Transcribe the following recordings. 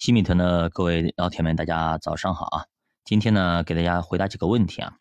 新米团的各位老铁们，大家早上好啊！今天呢，给大家回答几个问题啊。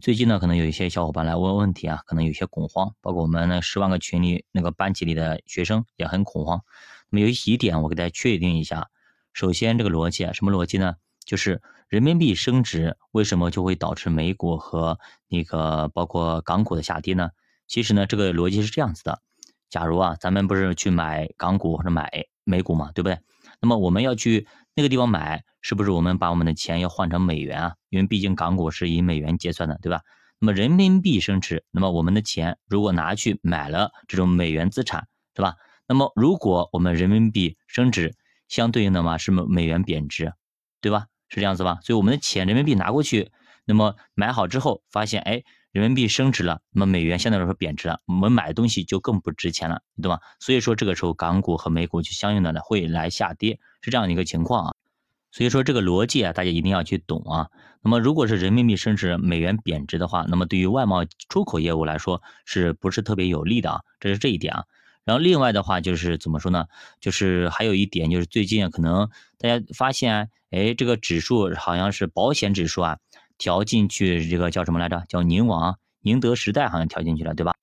最近呢，可能有一些小伙伴来问问题啊，可能有些恐慌，包括我们那十万个群里那个班级里的学生也很恐慌。那么有几点我给大家确定一下。首先，这个逻辑啊，什么逻辑呢？就是人民币升值为什么就会导致美股和那个包括港股的下跌呢？其实呢，这个逻辑是这样子的。假如啊，咱们不是去买港股或者买美股嘛，对不对？那么我们要去那个地方买，是不是我们把我们的钱要换成美元啊？因为毕竟港股是以美元结算的，对吧？那么人民币升值，那么我们的钱如果拿去买了这种美元资产，是吧？那么如果我们人民币升值，相对应的嘛是美元贬值，对吧？是这样子吧？所以我们的钱人民币拿过去，那么买好之后发现，哎。人民币升值了，那么美元相对来说贬值了，我们买的东西就更不值钱了，你懂吗？所以说这个时候港股和美股就相应的呢会来下跌，是这样的一个情况啊。所以说这个逻辑啊，大家一定要去懂啊。那么如果是人民币升值，美元贬值的话，那么对于外贸出口业务来说是不是特别有利的啊？这是这一点啊。然后另外的话就是怎么说呢？就是还有一点就是最近可能大家发现，哎，这个指数好像是保险指数啊。调进去这个叫什么来着？叫宁王、宁德时代好像调进去了，对吧？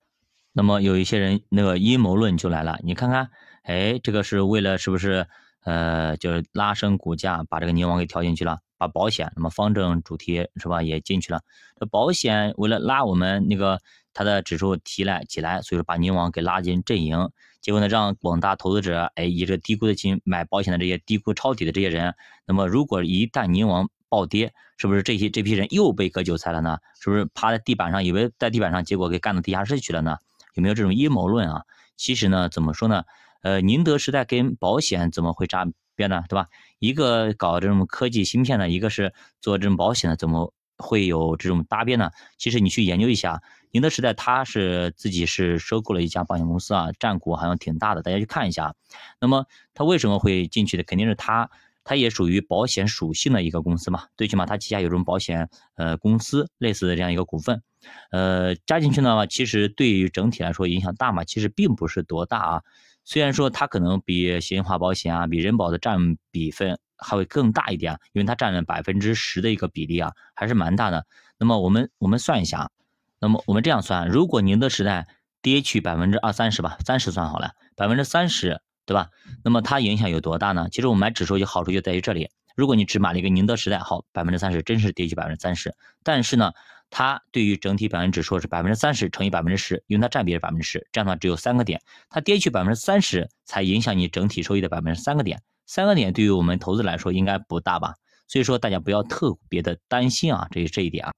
那么有一些人那个阴谋论就来了，你看看，哎，这个是为了是不是呃，就是拉升股价，把这个宁王给调进去了，把保险那么方正主题是吧也进去了？这保险为了拉我们那个它的指数提来起来，所以说把宁王给拉进阵营，结果呢让广大投资者哎以这低估的金买保险的这些低估抄底的这些人，那么如果一旦宁王暴跌，是不是这些这批人又被割韭菜了呢？是不是趴在地板上，以为在地板上，结果给干到地下室去了呢？有没有这种阴谋论啊？其实呢，怎么说呢？呃，宁德时代跟保险怎么会扎边呢？对吧？一个搞这种科技芯片的，一个是做这种保险的，怎么会有这种搭边呢？其实你去研究一下，宁德时代它是自己是收购了一家保险公司啊，占股好像挺大的，大家去看一下。那么它为什么会进去的？肯定是它。它也属于保险属性的一个公司嘛，最起码它旗下有这种保险呃公司类似的这样一个股份，呃加进去呢，其实对于整体来说影响大嘛，其实并不是多大啊。虽然说它可能比新华保险啊，比人保的占比分还会更大一点，因为它占了百分之十的一个比例啊，还是蛮大的。那么我们我们算一下，那么我们这样算，如果宁德时代跌去百分之二三十吧，三十算好了，百分之三十。对吧？那么它影响有多大呢？其实我们买指数有好处就在于这里。如果你只买了一个宁德时代，好，百分之三十真是跌去百分之三十。但是呢，它对于整体表现指数是百分之三十乘以百分之十，因为它占比是百分之十，这样的话只有三个点，它跌去百分之三十才影响你整体收益的百分之三个点。三个点对于我们投资来说应该不大吧？所以说大家不要特别的担心啊，这这一点啊。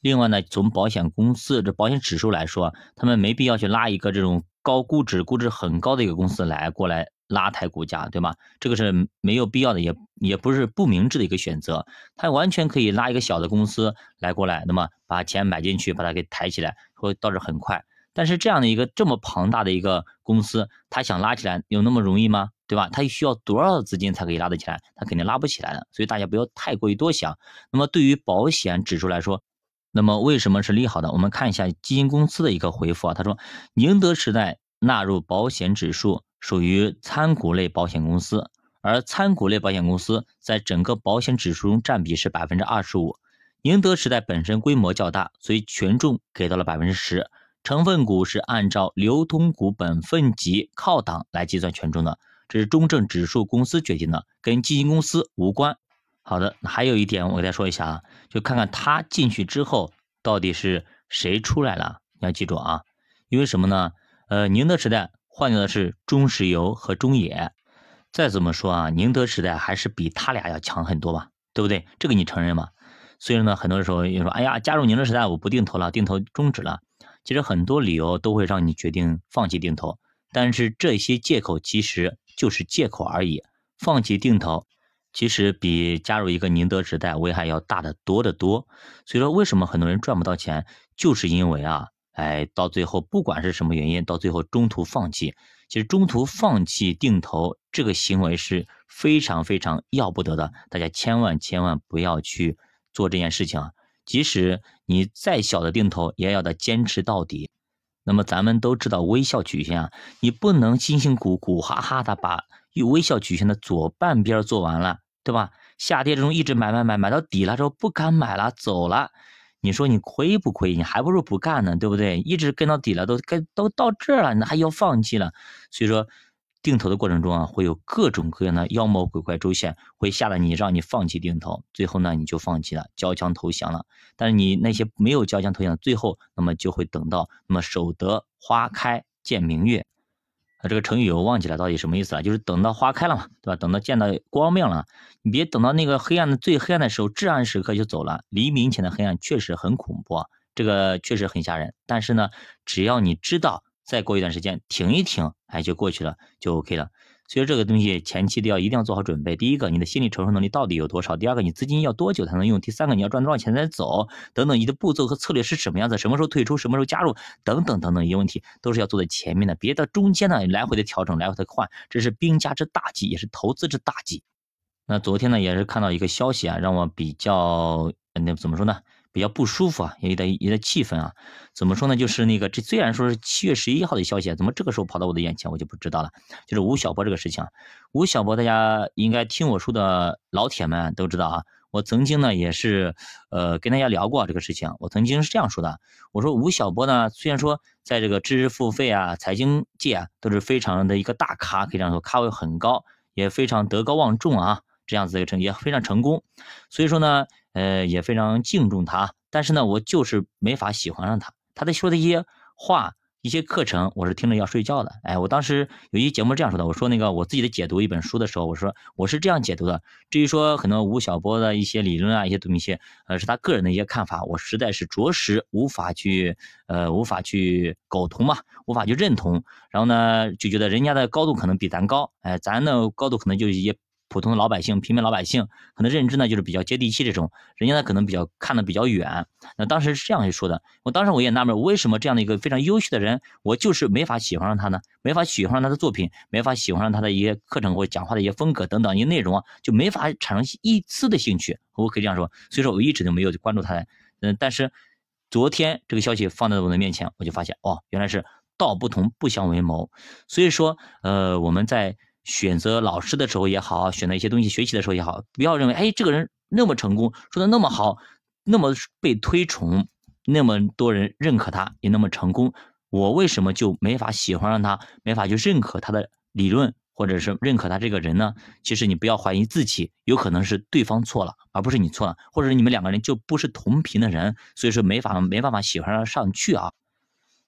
另外呢，从保险公司这保险指数来说，他们没必要去拉一个这种。高估值、估值很高的一个公司来过来拉抬股价，对吗？这个是没有必要的，也也不是不明智的一个选择。它完全可以拉一个小的公司来过来，那么把钱买进去，把它给抬起来，会倒是很快。但是这样的一个这么庞大的一个公司，它想拉起来有那么容易吗？对吧？它需要多少资金才可以拉得起来？它肯定拉不起来的。所以大家不要太过于多想。那么对于保险指数来说，那么为什么是利好的？我们看一下基金公司的一个回复啊，他说宁德时代纳入保险指数，属于参股类保险公司，而参股类保险公司在整个保险指数中占比是百分之二十五。宁德时代本身规模较大，所以权重给到了百分之十，成分股是按照流通股本分级靠档来计算权重的，这是中证指数公司决定的，跟基金公司无关。好的，还有一点我给大家说一下啊，就看看他进去之后到底是谁出来了。你要记住啊，因为什么呢？呃，宁德时代换掉的是中石油和中冶。再怎么说啊，宁德时代还是比他俩要强很多吧，对不对？这个你承认吗？所以呢，很多时候又说，哎呀，加入宁德时代我不定投了，定投终止了。其实很多理由都会让你决定放弃定投，但是这些借口其实就是借口而已。放弃定投。其实比加入一个宁德时代危害要大得多得多，所以说为什么很多人赚不到钱，就是因为啊，哎，到最后不管是什么原因，到最后中途放弃。其实中途放弃定投这个行为是非常非常要不得的，大家千万千万不要去做这件事情啊！即使你再小的定投，也要的坚持到底。那么咱们都知道微笑曲线啊，你不能辛辛苦苦哈哈的把。微笑曲线的左半边做完了，对吧？下跌之中一直买买买，买到底了之后不敢买了，走了。你说你亏不亏？你还不如不干呢，对不对？一直跟到底了，都跟都到这儿了，你还要放弃了？所以说，定投的过程中啊，会有各种各样的妖魔鬼怪出现，会吓得你让你放弃定投，最后呢你就放弃了，交枪投降了。但是你那些没有交枪投降，最后那么就会等到那么守得花开见明月。这个成语我忘记了，到底什么意思了？就是等到花开了嘛，对吧？等到见到光明了，你别等到那个黑暗的最黑暗的时候，至暗时刻就走了。黎明前的黑暗确实很恐怖，这个确实很吓人。但是呢，只要你知道，再过一段时间停一停，哎，就过去了，就 OK 了。所以这个东西前期都要一定要做好准备。第一个，你的心理承受能力到底有多少？第二个，你资金要多久才能用？第三个，你要赚多少钱才走？等等，你的步骤和策略是什么样子？什么时候退出？什么时候加入？等等等等一些问题，都是要做在前面的，别到中间呢来回的调整，来回的换，这是兵家之大忌，也是投资之大忌。那昨天呢，也是看到一个消息啊，让我比较那怎么说呢？比较不舒服啊，也有点有点气愤啊。怎么说呢？就是那个，这虽然说是七月十一号的消息，怎么这个时候跑到我的眼前，我就不知道了。就是吴晓波这个事情，吴晓波，大家应该听我说的老铁们都知道啊。我曾经呢也是呃跟大家聊过这个事情，我曾经是这样说的，我说吴晓波呢，虽然说在这个知识付费啊、财经界啊都是非常的一个大咖，可以这样说，咖位很高，也非常德高望重啊，这样子的一个成绩也非常成功，所以说呢。呃，也非常敬重他，但是呢，我就是没法喜欢上他。他在说的一些话、一些课程，我是听着要睡觉的。哎，我当时有一节目这样说的，我说那个我自己的解读一本书的时候，我说我是这样解读的。至于说很多吴晓波的一些理论啊，一些东西，呃，是他个人的一些看法，我实在是着实无法去，呃，无法去苟同嘛，无法去认同。然后呢，就觉得人家的高度可能比咱高，哎，咱的高度可能就也。普通的老百姓、平民老百姓，可能认知呢就是比较接地气这种，人家呢可能比较看的比较远。那当时是这样去说的，我当时我也纳闷，为什么这样的一个非常优秀的人，我就是没法喜欢上他呢？没法喜欢上他的作品，没法喜欢上他的一些课程或讲话的一些风格等等一些内容啊，就没法产生一丝的兴趣。我可以这样说，所以说我一直都没有关注他。嗯，但是昨天这个消息放在我的面前，我就发现哦，原来是道不同不相为谋。所以说，呃，我们在。选择老师的时候也好，选择一些东西学习的时候也好，不要认为，哎，这个人那么成功，说的那么好，那么被推崇，那么多人认可他，也那么成功，我为什么就没法喜欢上他，没法去认可他的理论，或者是认可他这个人呢？其实你不要怀疑自己，有可能是对方错了，而不是你错了，或者你们两个人就不是同频的人，所以说没法没办法喜欢上去啊。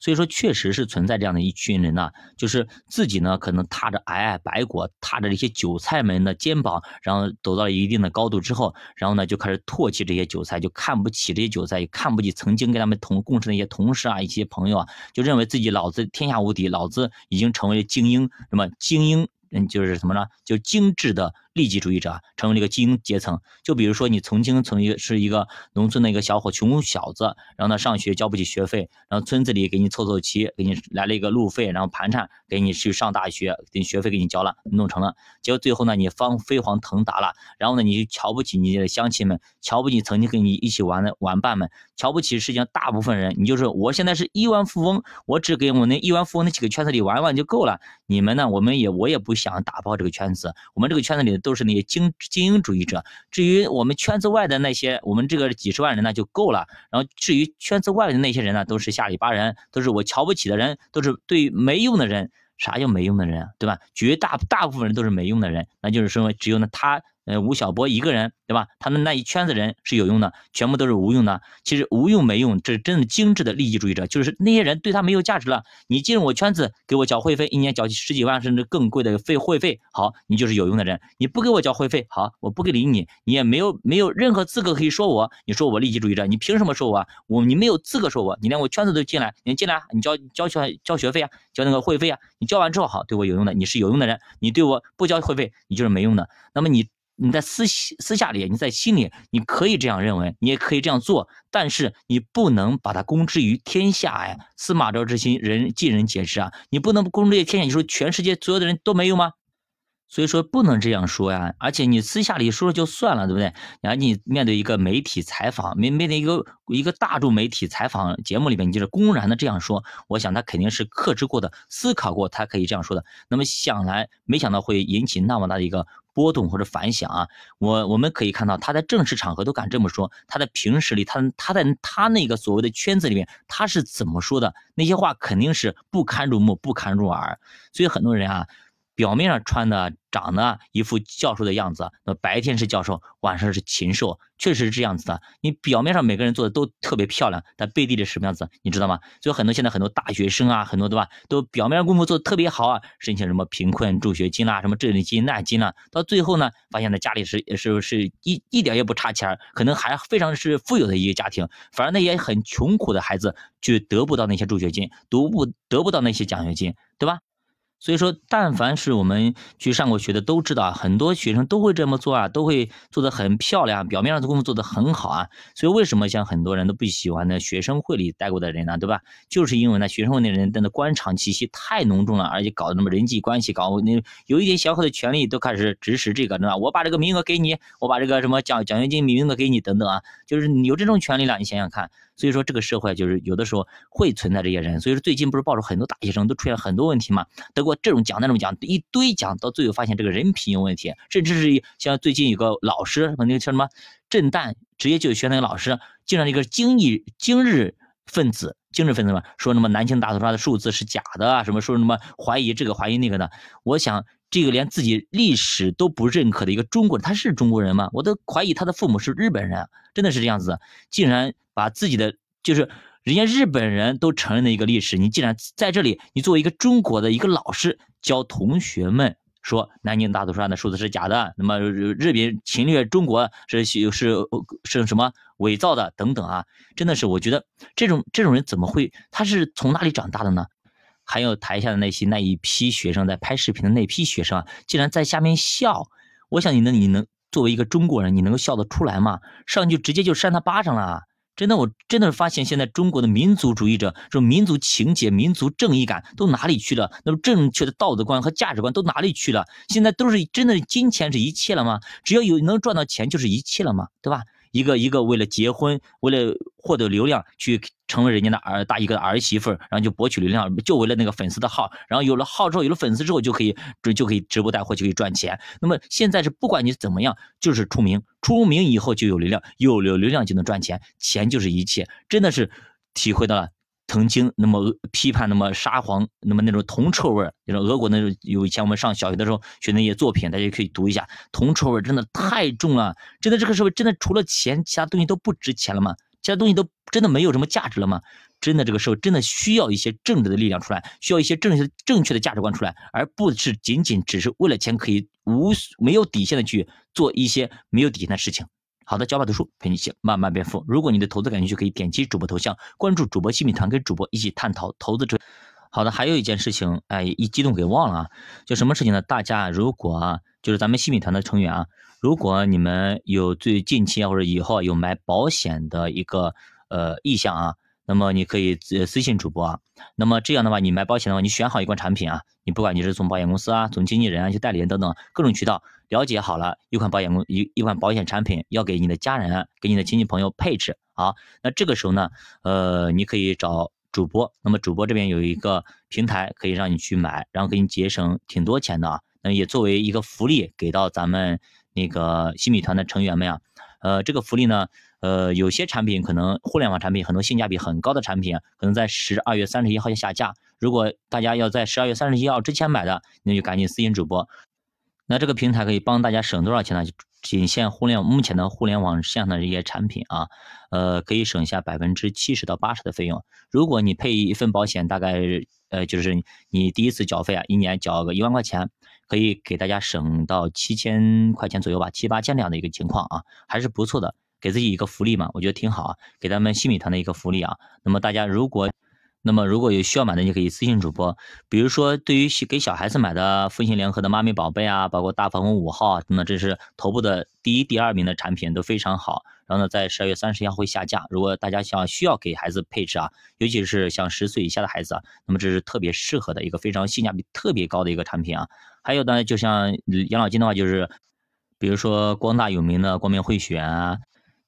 所以说，确实是存在这样的一群人呢，就是自己呢可能踏着皑皑白果，踏着这些韭菜们的肩膀，然后走到了一定的高度之后，然后呢就开始唾弃这些韭菜，就看不起这些韭菜，也看不起曾经跟他们同共事的一些同事啊、一些朋友啊，就认为自己老子天下无敌，老子已经成为了精英，那么精英，嗯，就是什么呢？就精致的。利己主义者成为了一个精英阶层，就比如说你曾经从一个是一个农村的一个小伙穷小子，然后呢上学交不起学费，然后村子里给你凑凑齐，给你来了一个路费，然后盘缠给你去上大学，给你学费给你交了，弄成了，结果最后呢你方飞黄腾达了，然后呢你就瞧不起你的乡亲们，瞧不起曾经跟你一起玩的玩伴们，瞧不起世界上大部分人，你就是我现在是亿万富翁，我只给我那亿万富翁那几个圈子里玩玩就够了，你们呢我们也我也不想打爆这个圈子，我们这个圈子里都是那些精精英主义者。至于我们圈子外的那些，我们这个几十万人呢就够了。然后至于圈子外的那些人呢，都是下里巴人，都是我瞧不起的人，都是对没用的人。啥叫没用的人啊？对吧？绝大大部分人都是没用的人，那就是说只有呢他。呃，吴晓波一个人，对吧？他的那一圈子人是有用的，全部都是无用的。其实无用没用，这是真的精致的利己主义者，就是那些人对他没有价值了。你进入我圈子，给我交会费，一年交十几万甚至更贵的费会费，好，你就是有用的人。你不给我交会费，好，我不给理你，你也没有没有任何资格可以说我。你说我利己主义者，你凭什么说我？我你没有资格说我，你连我圈子都进来，你进来，你交交学交学费啊，交那个会费啊，你交完之后好，对我有用的，你是有用的人。你对我不交会费，你就是没用的。那么你。你在私私下里，你在心里，你可以这样认为，你也可以这样做，但是你不能把它公之于天下呀。司马昭之心，人尽人皆知啊。你不能公之于天下，你说全世界所有的人都没有吗？所以说不能这样说呀，而且你私下里说了就算了，对不对？然后你面对一个媒体采访，面面对一个一个大众媒体采访节目里面，你就是公然的这样说，我想他肯定是克制过的，思考过，他可以这样说的。那么想来，没想到会引起那么大的一个波动或者反响啊！我我们可以看到，他在正式场合都敢这么说，他在平时里，他他在他那个所谓的圈子里面，他是怎么说的？那些话肯定是不堪入目、不堪入耳。所以很多人啊。表面上穿的长得一副教授的样子，那白天是教授，晚上是禽兽，确实是这样子的。你表面上每个人做的都特别漂亮，但背地里什么样子，你知道吗？所以很多现在很多大学生啊，很多对吧，都表面功夫做的特别好啊，申请什么贫困助学金啦，什么这里金那金啦，到最后呢，发现呢家里是是是一一点也不差钱，可能还非常是富有的一个家庭，反而那些很穷苦的孩子就得不到那些助学金，读不得不到那些奖学金，对吧？所以说，但凡是我们去上过学的都知道，很多学生都会这么做啊，都会做的很漂亮，表面上的功夫做的很好啊。所以为什么像很多人都不喜欢那学生会里待过的人呢？对吧？就是因为那学生会那人的官场气息太浓重了，而且搞的那么人际关系，搞那有一点小小的权利都开始指使这个，对吧？我把这个名额给你，我把这个什么奖奖学金名额给你，等等啊，就是你有这种权利了，你想想看。所以说这个社会就是有的时候会存在这些人，所以说最近不是爆出很多大学生都出现很多问题嘛，得过这种奖那种奖一堆奖，到最后发现这个人品有问题，甚至是像最近有个老师，那个叫什么震旦职业就业学那个老师，竟然一个精益精日分子，精神分子嘛，说什么南京大屠杀的数字是假的啊，什么说什么怀疑这个怀疑那个的，我想这个连自己历史都不认可的一个中国人，他是中国人吗？我都怀疑他的父母是日本人，真的是这样子，竟然。把自己的就是人家日本人都承认的一个历史，你竟然在这里，你作为一个中国的一个老师教同学们说南京大屠杀的数字是假的，那么日本侵略中国是是是什么伪造的等等啊，真的是我觉得这种这种人怎么会他是从哪里长大的呢？还有台下的那些那一批学生在拍视频的那批学生啊，竟然在下面笑，我想你能你能作为一个中国人，你能够笑得出来吗？上去直接就扇他巴掌了。真的，我真的是发现现在中国的民族主义者，这种民族情节、民族正义感都哪里去了？那么正确的道德观和价值观都哪里去了？现在都是真的金钱是一切了吗？只要有能赚到钱就是一切了吗？对吧？一个一个为了结婚，为了获得流量，去成为人家的儿大一个儿媳妇，然后就博取流量，就为了那个粉丝的号，然后有了号之后，有了粉丝之后，就可以就就可以直播带货，就可以赚钱。那么现在是不管你怎么样，就是出名，出名以后就有流量，有了流量就能赚钱，钱就是一切，真的是体会到了。曾经那么批判那么沙皇那么那种铜臭味儿，就是俄国那种有以前我们上小学的时候学那些作品，大家可以读一下，铜臭味真的太重了，真的这个社会真的除了钱，其他东西都不值钱了吗？其他东西都真的没有什么价值了吗？真的这个社会真的需要一些正直的力量出来，需要一些正确正确的价值观出来，而不是仅仅只是为了钱可以无没有底线的去做一些没有底线的事情。好的，教法读书陪你一起慢慢变富。如果你对投资感兴趣，可以点击主播头像，关注主播新米团，跟主播一起探讨投资。好的，还有一件事情，哎，一激动给忘了啊，就什么事情呢？大家如果啊，就是咱们新米团的成员啊，如果你们有最近期啊或者以后有买保险的一个呃意向啊。那么你可以私私信主播啊，那么这样的话，你买保险的话，你选好一款产品啊，你不管你是从保险公司啊，从经纪人啊，去代理人等等各种渠道了解好了，一款保险公一一款保险产品要给你的家人、给你的亲戚朋友配置好，那这个时候呢，呃，你可以找主播，那么主播这边有一个平台可以让你去买，然后给你节省挺多钱的啊，那也作为一个福利给到咱们那个新米团的成员们啊，呃，这个福利呢。呃，有些产品可能互联网产品很多性价比很高的产品，可能在十二月三十一号就下架。如果大家要在十二月三十一号之前买的，那就赶紧私信主播。那这个平台可以帮大家省多少钱呢？仅限互联目前的互联网上的这些产品啊，呃，可以省下百分之七十到八十的费用。如果你配一份保险，大概呃就是你第一次缴费啊，一年缴个一万块钱，可以给大家省到七千块钱左右吧，七八千这样的一个情况啊，还是不错的。给自己一个福利嘛，我觉得挺好啊，给咱们新米团的一个福利啊。那么大家如果，那么如果有需要买的，你可以私信主播。比如说，对于给小孩子买的复星联合的妈咪宝贝啊，包括大防风五号啊，那么这是头部的第一、第二名的产品都非常好。然后呢，在十二月三十号会下架。如果大家想需要给孩子配置啊，尤其是像十岁以下的孩子啊，那么这是特别适合的一个非常性价比特别高的一个产品啊。还有呢，就像养老金的话，就是比如说光大有名的光明汇选啊，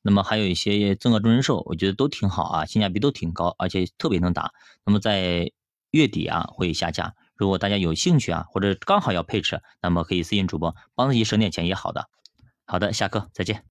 那么还有一些增额终身寿，我觉得都挺好啊，性价比都挺高，而且特别能打。那么在月底啊会下架，如果大家有兴趣啊，或者刚好要配置，那么可以私信主播，帮自己省点钱也好的。好的，下课再见。